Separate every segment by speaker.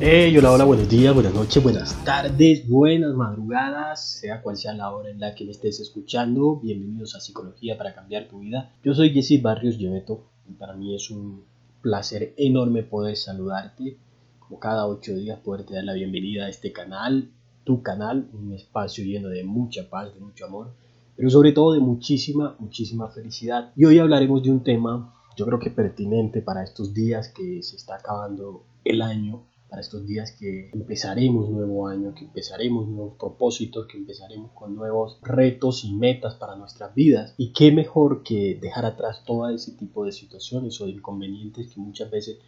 Speaker 1: Hey, hola, hola, buenos días, buenas noches, buenas tardes, buenas madrugadas, sea cual sea la hora en la que me estés escuchando. Bienvenidos a Psicología para cambiar tu vida. Yo soy Jesse Barrios Lleveto y para mí es un placer enorme poder saludarte. Como cada ocho días, poderte dar la bienvenida a este canal, tu canal, un espacio lleno de mucha paz, de mucho amor, pero sobre todo de muchísima, muchísima felicidad. Y hoy hablaremos de un tema, yo creo que pertinente para estos días que se está acabando el año para estos días que empezaremos nuevo año, que empezaremos nuevos propósitos, que empezaremos con nuevos retos y metas para nuestras vidas. Y qué mejor que dejar atrás todo ese tipo de situaciones o de inconvenientes que muchas veces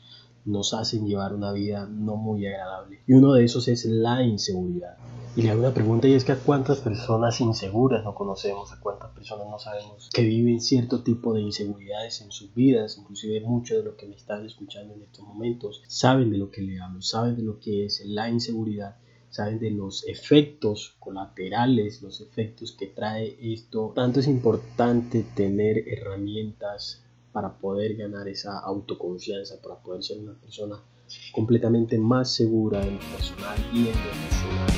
Speaker 1: nos hacen llevar una vida no muy agradable. Y uno de esos es la inseguridad. Y le hago una pregunta y es que a cuántas personas inseguras no conocemos, a cuántas personas no sabemos que viven cierto tipo de inseguridades en sus vidas, inclusive muchos de los que me están escuchando en estos momentos saben de lo que le hablo, saben de lo que es la inseguridad, saben de los efectos colaterales, los efectos que trae esto. Tanto es importante tener herramientas para poder ganar esa autoconfianza, para poder ser una persona completamente más segura en lo personal y en lo emocional.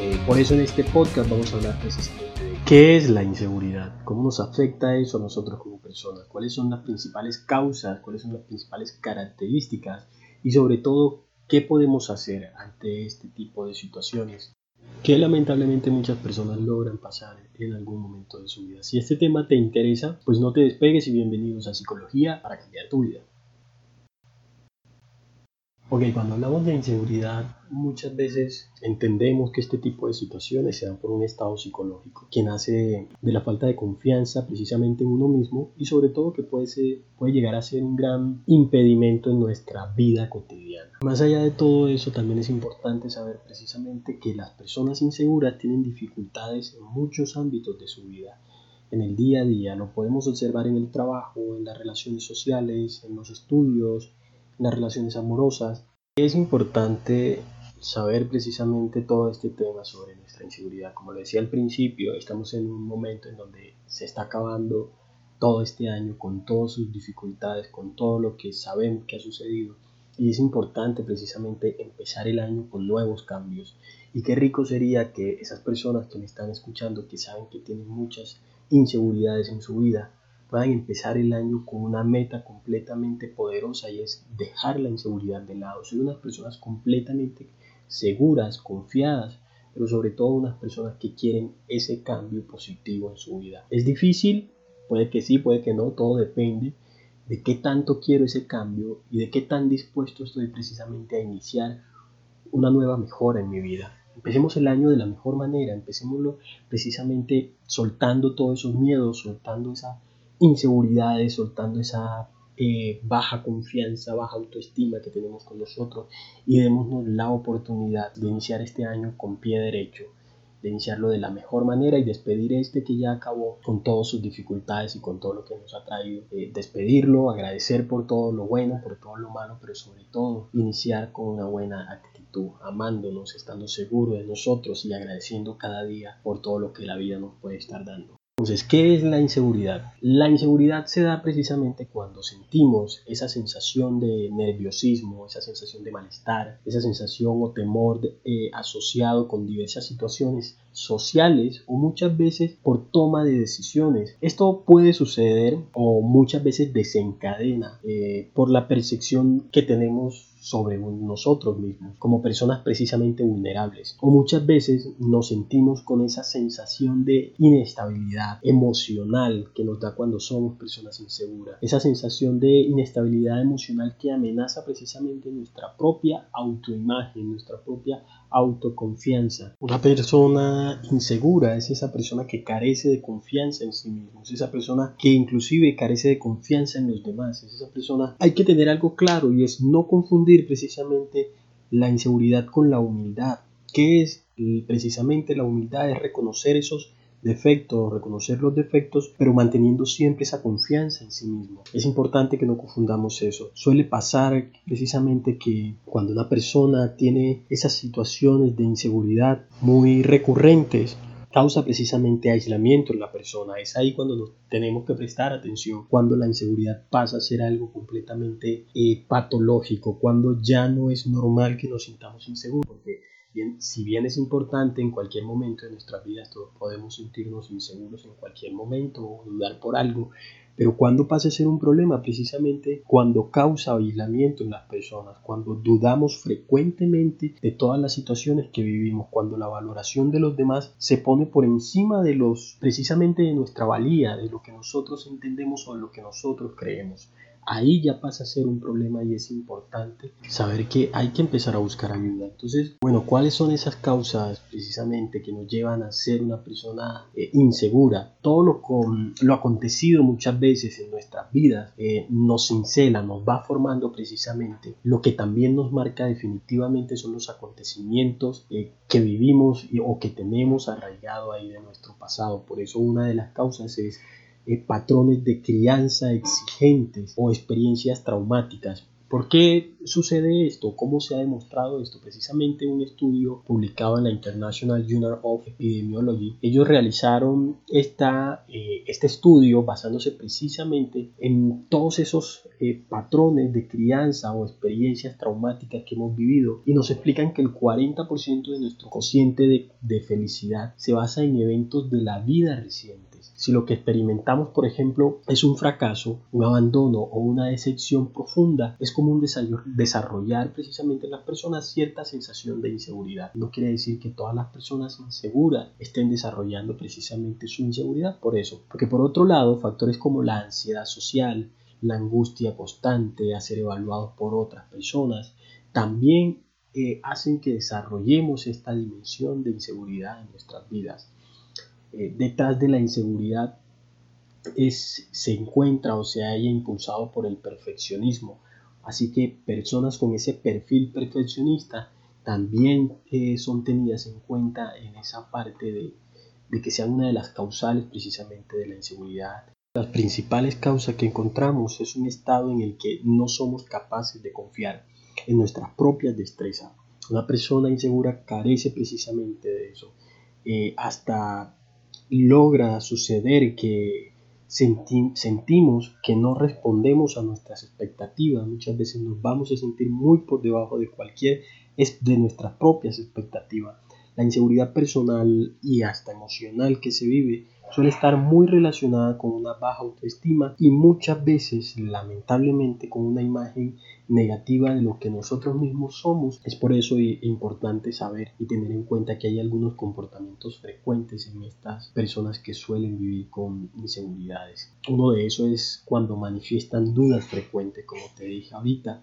Speaker 1: Eh, por eso en este podcast vamos a hablar precisamente de qué es la inseguridad, cómo nos afecta eso a nosotros como personas, cuáles son las principales causas, cuáles son las principales características y sobre todo qué podemos hacer ante este tipo de situaciones que lamentablemente muchas personas logran pasar en algún momento de su vida. Si este tema te interesa, pues no te despegues y bienvenidos a Psicología para cambiar tu vida. Ok, cuando hablamos de inseguridad, muchas veces entendemos que este tipo de situaciones se dan por un estado psicológico que nace de la falta de confianza precisamente en uno mismo y sobre todo que puede, ser, puede llegar a ser un gran impedimento en nuestra vida cotidiana. Más allá de todo eso, también es importante saber precisamente que las personas inseguras tienen dificultades en muchos ámbitos de su vida en el día a día. Lo podemos observar en el trabajo, en las relaciones sociales, en los estudios, las relaciones amorosas. Es importante saber precisamente todo este tema sobre nuestra inseguridad. Como lo decía al principio, estamos en un momento en donde se está acabando todo este año con todas sus dificultades, con todo lo que sabemos que ha sucedido. Y es importante precisamente empezar el año con nuevos cambios. Y qué rico sería que esas personas que me están escuchando, que saben que tienen muchas inseguridades en su vida, puedan empezar el año con una meta completamente poderosa y es dejar la inseguridad de lado, ser unas personas completamente seguras, confiadas, pero sobre todo unas personas que quieren ese cambio positivo en su vida. Es difícil, puede que sí, puede que no, todo depende de qué tanto quiero ese cambio y de qué tan dispuesto estoy precisamente a iniciar una nueva mejora en mi vida. Empecemos el año de la mejor manera, empecémoslo precisamente soltando todos esos miedos, soltando esa inseguridades, soltando esa eh, baja confianza, baja autoestima que tenemos con nosotros y démonos la oportunidad de iniciar este año con pie derecho, de iniciarlo de la mejor manera y despedir este que ya acabó con todas sus dificultades y con todo lo que nos ha traído. Eh, despedirlo, agradecer por todo lo bueno, por todo lo malo, pero sobre todo iniciar con una buena actitud, amándonos, estando seguros de nosotros y agradeciendo cada día por todo lo que la vida nos puede estar dando. Entonces, ¿qué es la inseguridad? La inseguridad se da precisamente cuando sentimos esa sensación de nerviosismo, esa sensación de malestar, esa sensación o temor eh, asociado con diversas situaciones sociales o muchas veces por toma de decisiones. Esto puede suceder o muchas veces desencadena eh, por la percepción que tenemos sobre nosotros mismos, como personas precisamente vulnerables. O muchas veces nos sentimos con esa sensación de inestabilidad emocional que nos da cuando somos personas inseguras. Esa sensación de inestabilidad emocional que amenaza precisamente nuestra propia autoimagen, nuestra propia autoconfianza. Una persona insegura es esa persona que carece de confianza en sí mismo, es esa persona que inclusive carece de confianza en los demás, es esa persona... Hay que tener algo claro y es no confundir precisamente la inseguridad con la humildad. ¿Qué es precisamente la humildad? Es reconocer esos defectos, reconocer los defectos, pero manteniendo siempre esa confianza en sí mismo. Es importante que no confundamos eso. Suele pasar precisamente que cuando una persona tiene esas situaciones de inseguridad muy recurrentes, causa precisamente aislamiento en la persona. Es ahí cuando tenemos que prestar atención, cuando la inseguridad pasa a ser algo completamente eh, patológico, cuando ya no es normal que nos sintamos inseguros. Porque si bien es importante en cualquier momento de nuestras vidas, todos podemos sentirnos inseguros en cualquier momento o dudar por algo, pero cuando pasa a ser un problema, precisamente cuando causa aislamiento en las personas, cuando dudamos frecuentemente de todas las situaciones que vivimos, cuando la valoración de los demás se pone por encima de los, precisamente de nuestra valía, de lo que nosotros entendemos o de lo que nosotros creemos ahí ya pasa a ser un problema y es importante saber que hay que empezar a buscar ayuda. Entonces, bueno, ¿cuáles son esas causas precisamente que nos llevan a ser una persona eh, insegura? Todo lo, con, lo acontecido muchas veces en nuestras vidas eh, nos cincela, nos va formando precisamente. Lo que también nos marca definitivamente son los acontecimientos eh, que vivimos o que tenemos arraigado ahí de nuestro pasado. Por eso una de las causas es eh, patrones de crianza exigentes o experiencias traumáticas. ¿Por qué sucede esto? ¿Cómo se ha demostrado esto? Precisamente un estudio publicado en la International Journal of Epidemiology. Ellos realizaron esta, eh, este estudio basándose precisamente en todos esos eh, patrones de crianza o experiencias traumáticas que hemos vivido y nos explican que el 40% de nuestro cociente de, de felicidad se basa en eventos de la vida reciente si lo que experimentamos, por ejemplo, es un fracaso, un abandono o una decepción profunda, es común desarrollar precisamente en las personas cierta sensación de inseguridad. No quiere decir que todas las personas inseguras estén desarrollando precisamente su inseguridad por eso. Porque por otro lado, factores como la ansiedad social, la angustia constante a ser evaluados por otras personas, también eh, hacen que desarrollemos esta dimensión de inseguridad en nuestras vidas. Eh, detrás de la inseguridad es, se encuentra o se haya impulsado por el perfeccionismo. Así que personas con ese perfil perfeccionista también eh, son tenidas en cuenta en esa parte de, de que sean una de las causales precisamente de la inseguridad. Las principales causas que encontramos es un estado en el que no somos capaces de confiar en nuestras propias destrezas. Una persona insegura carece precisamente de eso. Eh, hasta logra suceder que sentimos que no respondemos a nuestras expectativas. Muchas veces nos vamos a sentir muy por debajo de cualquier de nuestras propias expectativas. La inseguridad personal y hasta emocional que se vive suele estar muy relacionada con una baja autoestima y muchas veces lamentablemente con una imagen negativa de lo que nosotros mismos somos. Es por eso importante saber y tener en cuenta que hay algunos comportamientos frecuentes en estas personas que suelen vivir con inseguridades. Uno de esos es cuando manifiestan dudas frecuentes, como te dije ahorita,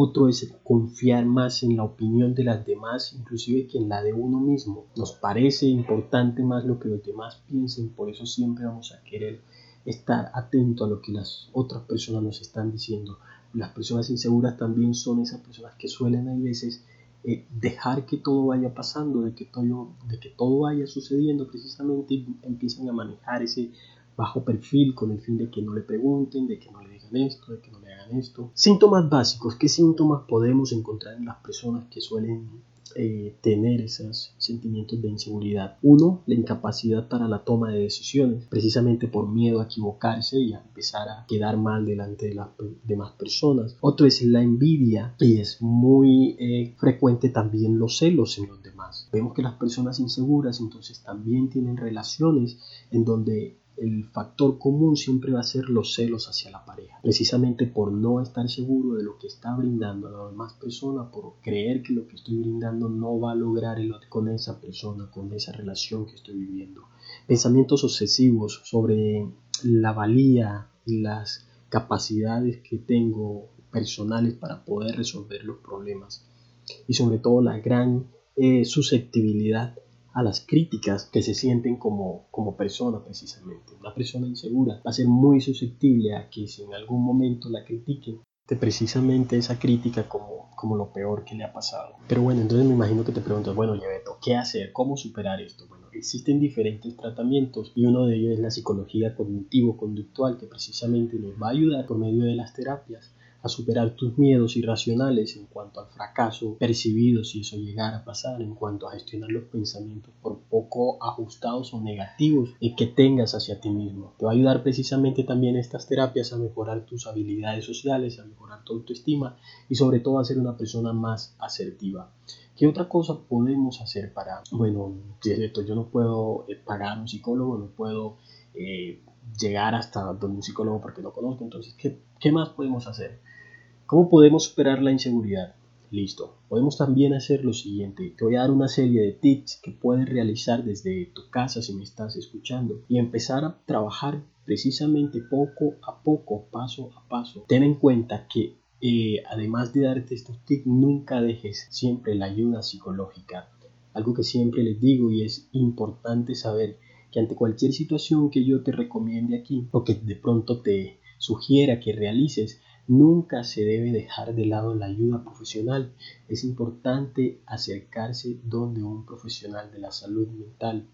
Speaker 1: otro es confiar más en la opinión de las demás, inclusive que en la de uno mismo. Nos parece importante más lo que los demás piensen, por eso siempre vamos a querer estar atento a lo que las otras personas nos están diciendo. Las personas inseguras también son esas personas que suelen a veces eh, dejar que todo vaya pasando, de que todo, de que todo vaya sucediendo precisamente y empiezan a manejar ese bajo perfil con el fin de que no le pregunten, de que no le digan esto, de que no le hagan esto. Síntomas básicos. ¿Qué síntomas podemos encontrar en las personas que suelen eh, tener esos sentimientos de inseguridad? Uno, la incapacidad para la toma de decisiones, precisamente por miedo a equivocarse y a empezar a quedar mal delante de las demás personas. Otro es la envidia y es muy eh, frecuente también los celos en los demás. Vemos que las personas inseguras entonces también tienen relaciones en donde el factor común siempre va a ser los celos hacia la pareja, precisamente por no estar seguro de lo que está brindando a la demás persona, por creer que lo que estoy brindando no va a lograr con esa persona, con esa relación que estoy viviendo. Pensamientos obsesivos sobre la valía y las capacidades que tengo personales para poder resolver los problemas y sobre todo la gran eh, susceptibilidad a las críticas que se sienten como, como persona precisamente. Una persona insegura va a ser muy susceptible a que si en algún momento la critiquen, de precisamente esa crítica como, como lo peor que le ha pasado. Pero bueno, entonces me imagino que te preguntas, bueno, Yebeto, ¿qué hacer? ¿Cómo superar esto? Bueno, existen diferentes tratamientos y uno de ellos es la psicología cognitivo-conductual que precisamente nos va a ayudar por medio de las terapias a superar tus miedos irracionales en cuanto al fracaso percibido si eso llegara a pasar, en cuanto a gestionar los pensamientos por poco ajustados o negativos que tengas hacia ti mismo. Te va a ayudar precisamente también estas terapias a mejorar tus habilidades sociales, a mejorar tu autoestima y sobre todo a ser una persona más asertiva. ¿Qué otra cosa podemos hacer para, bueno, yo no puedo eh, pagar un psicólogo, no puedo eh, llegar hasta donde un psicólogo porque lo conozco, entonces, ¿qué, ¿qué más podemos hacer? ¿Cómo podemos superar la inseguridad? Listo. Podemos también hacer lo siguiente. Te voy a dar una serie de tips que puedes realizar desde tu casa si me estás escuchando y empezar a trabajar precisamente poco a poco, paso a paso. Ten en cuenta que eh, además de darte estos tips, nunca dejes siempre la ayuda psicológica. Algo que siempre les digo y es importante saber que ante cualquier situación que yo te recomiende aquí o que de pronto te sugiera que realices, Nunca se debe dejar de lado la ayuda profesional. Es importante acercarse donde un profesional de la salud mental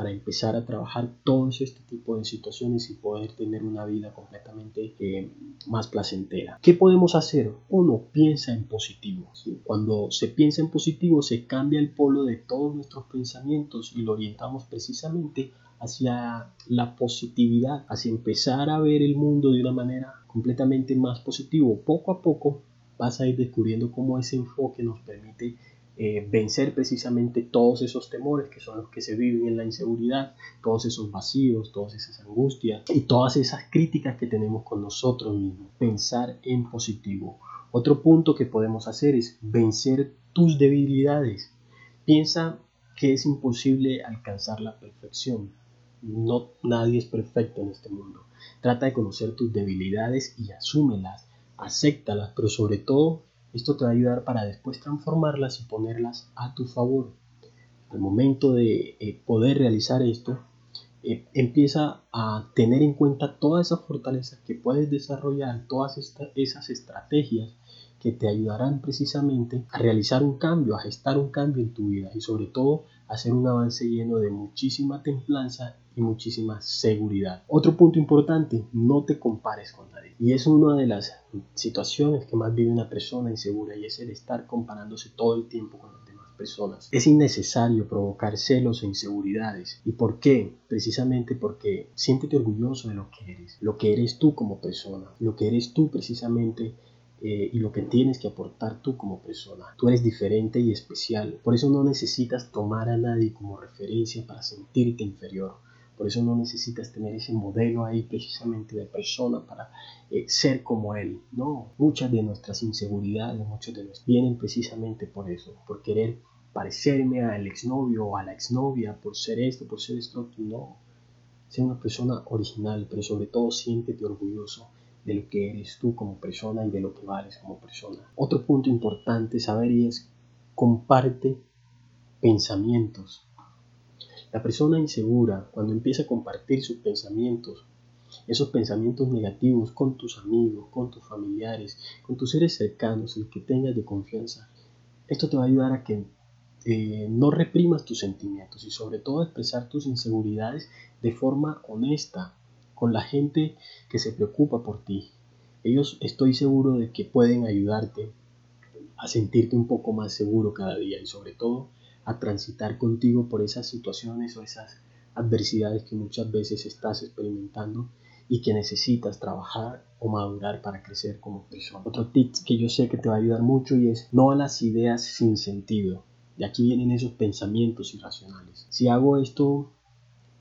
Speaker 1: para empezar a trabajar todos este tipo de situaciones y poder tener una vida completamente eh, más placentera. ¿Qué podemos hacer? Uno piensa en positivo. Cuando se piensa en positivo se cambia el polo de todos nuestros pensamientos y lo orientamos precisamente hacia la positividad, hacia empezar a ver el mundo de una manera completamente más positivo. Poco a poco vas a ir descubriendo cómo ese enfoque nos permite eh, vencer precisamente todos esos temores que son los que se viven en la inseguridad, todos esos vacíos, todas esas angustias y todas esas críticas que tenemos con nosotros mismos. Pensar en positivo. Otro punto que podemos hacer es vencer tus debilidades. Piensa que es imposible alcanzar la perfección. No, nadie es perfecto en este mundo. Trata de conocer tus debilidades y asúmelas, acéptalas, pero sobre todo esto te va a ayudar para después transformarlas y ponerlas a tu favor. Al momento de eh, poder realizar esto, eh, empieza a tener en cuenta todas esas fortalezas que puedes desarrollar, todas esas estrategias que te ayudarán precisamente a realizar un cambio, a gestar un cambio en tu vida y sobre todo hacer un avance lleno de muchísima templanza y muchísima seguridad. Otro punto importante, no te compares con nadie. Y es una de las situaciones que más vive una persona insegura y es el estar comparándose todo el tiempo con las demás personas. Es innecesario provocar celos e inseguridades. ¿Y por qué? Precisamente porque siéntete orgulloso de lo que eres, lo que eres tú como persona, lo que eres tú precisamente eh, y lo que tienes que aportar tú como persona. Tú eres diferente y especial. Por eso no necesitas tomar a nadie como referencia para sentirte inferior. Por eso no necesitas tener ese modelo ahí precisamente de persona para eh, ser como él. No, muchas de nuestras inseguridades, muchos de los vienen precisamente por eso, por querer parecerme al exnovio o a la exnovia, por ser esto, por ser esto. No, sé una persona original, pero sobre todo siéntete orgulloso de lo que eres tú como persona y de lo que vales como persona. Otro punto importante saber y es comparte pensamientos. La persona insegura, cuando empieza a compartir sus pensamientos, esos pensamientos negativos con tus amigos, con tus familiares, con tus seres cercanos, el que tengas de confianza, esto te va a ayudar a que eh, no reprimas tus sentimientos y sobre todo a expresar tus inseguridades de forma honesta, con la gente que se preocupa por ti. Ellos estoy seguro de que pueden ayudarte a sentirte un poco más seguro cada día y sobre todo a transitar contigo por esas situaciones o esas adversidades que muchas veces estás experimentando y que necesitas trabajar o madurar para crecer como persona. Otro tip que yo sé que te va a ayudar mucho y es no a las ideas sin sentido. De aquí vienen esos pensamientos irracionales. Si hago esto,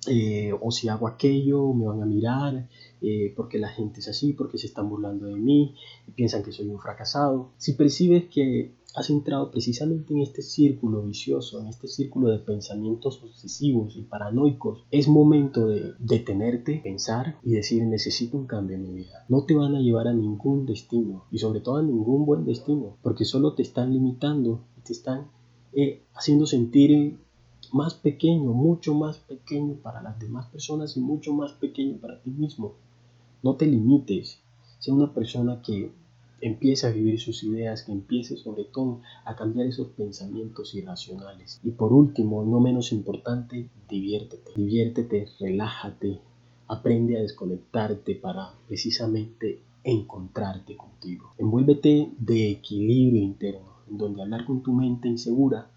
Speaker 1: eh, o si hago aquello, me van a mirar, eh, porque la gente es así, porque se están burlando de mí, y piensan que soy un fracasado. Si percibes que has entrado precisamente en este círculo vicioso, en este círculo de pensamientos obsesivos y paranoicos, es momento de detenerte, pensar y decir necesito un cambio en mi vida. No te van a llevar a ningún destino y sobre todo a ningún buen destino, porque solo te están limitando te están eh, haciendo sentir más pequeño, mucho más pequeño para las demás personas y mucho más pequeño para ti mismo. No te limites, sea una persona que empiece a vivir sus ideas, que empiece sobre todo a cambiar esos pensamientos irracionales. Y por último, no menos importante, diviértete. Diviértete, relájate, aprende a desconectarte para precisamente encontrarte contigo. Envuélvete de equilibrio interno, en donde hablar con tu mente insegura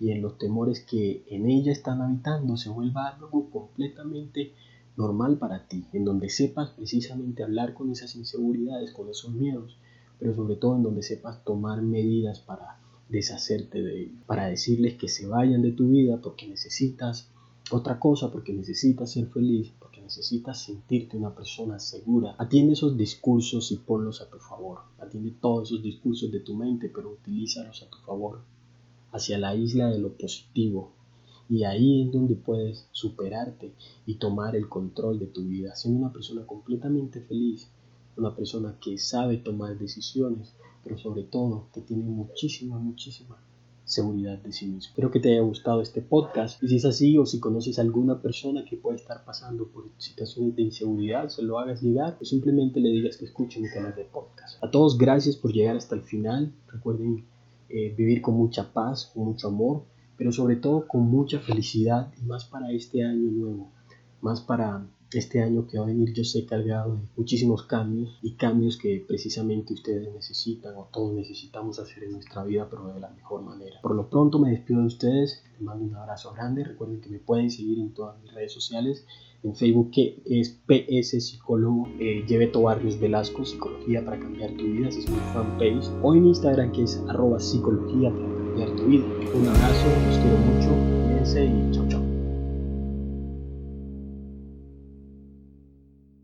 Speaker 1: y en los temores que en ella están habitando se vuelva algo completamente normal para ti, en donde sepas precisamente hablar con esas inseguridades, con esos miedos, pero sobre todo en donde sepas tomar medidas para deshacerte de ellos, para decirles que se vayan de tu vida porque necesitas otra cosa, porque necesitas ser feliz, porque necesitas sentirte una persona segura. Atiende esos discursos y ponlos a tu favor. Atiende todos esos discursos de tu mente, pero utilízalos a tu favor hacia la isla de lo positivo. Y ahí es donde puedes superarte y tomar el control de tu vida, siendo una persona completamente feliz, una persona que sabe tomar decisiones, pero sobre todo que tiene muchísima, muchísima seguridad de sí mismo. Espero que te haya gustado este podcast y si es así o si conoces a alguna persona que puede estar pasando por situaciones de inseguridad, se lo hagas llegar o simplemente le digas que escuche mi canal de podcast. A todos gracias por llegar hasta el final. Recuerden eh, vivir con mucha paz, con mucho amor, pero sobre todo con mucha felicidad y más para este año nuevo, más para este año que va a venir yo sé cargado de muchísimos cambios y cambios que precisamente ustedes necesitan o todos necesitamos hacer en nuestra vida pero de la mejor manera. Por lo pronto me despido de ustedes, les mando un abrazo grande, recuerden que me pueden seguir en todas mis redes sociales, en Facebook que es PS Psicólogo, eh, Lleveto Barrios Velasco, Psicología para cambiar tu vida, ese es mi fanpage, o en Instagram que es arroba psicología para cambiar tu vida. Un abrazo, los quiero mucho, cuídense y chao.